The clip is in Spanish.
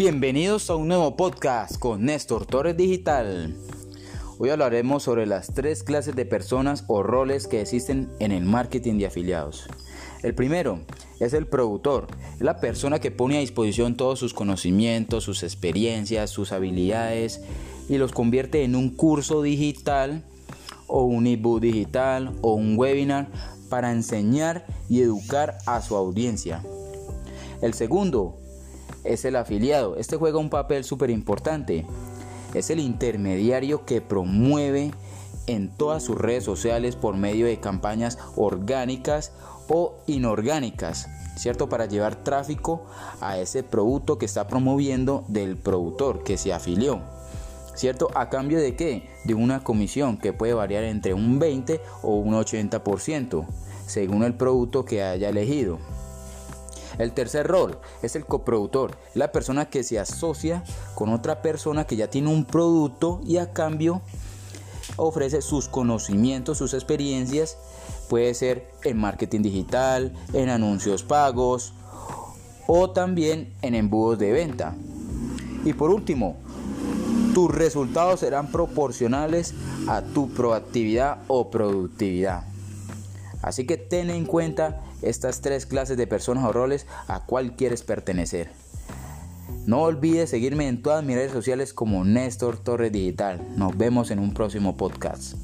Bienvenidos a un nuevo podcast con Néstor Torres Digital. Hoy hablaremos sobre las tres clases de personas o roles que existen en el marketing de afiliados. El primero es el productor, la persona que pone a disposición todos sus conocimientos, sus experiencias, sus habilidades y los convierte en un curso digital o un ebook digital o un webinar para enseñar y educar a su audiencia. El segundo es el afiliado. Este juega un papel súper importante. Es el intermediario que promueve en todas sus redes sociales por medio de campañas orgánicas o inorgánicas, ¿cierto? Para llevar tráfico a ese producto que está promoviendo del productor que se afilió. ¿Cierto? ¿A cambio de qué? De una comisión que puede variar entre un 20 o un 80%, según el producto que haya elegido. El tercer rol es el coproductor, la persona que se asocia con otra persona que ya tiene un producto y a cambio ofrece sus conocimientos, sus experiencias, puede ser en marketing digital, en anuncios pagos o también en embudos de venta. Y por último, tus resultados serán proporcionales a tu proactividad o productividad. Así que ten en cuenta estas tres clases de personas o roles a cuál quieres pertenecer. No olvides seguirme en todas mis redes sociales como Néstor Torres Digital. Nos vemos en un próximo podcast.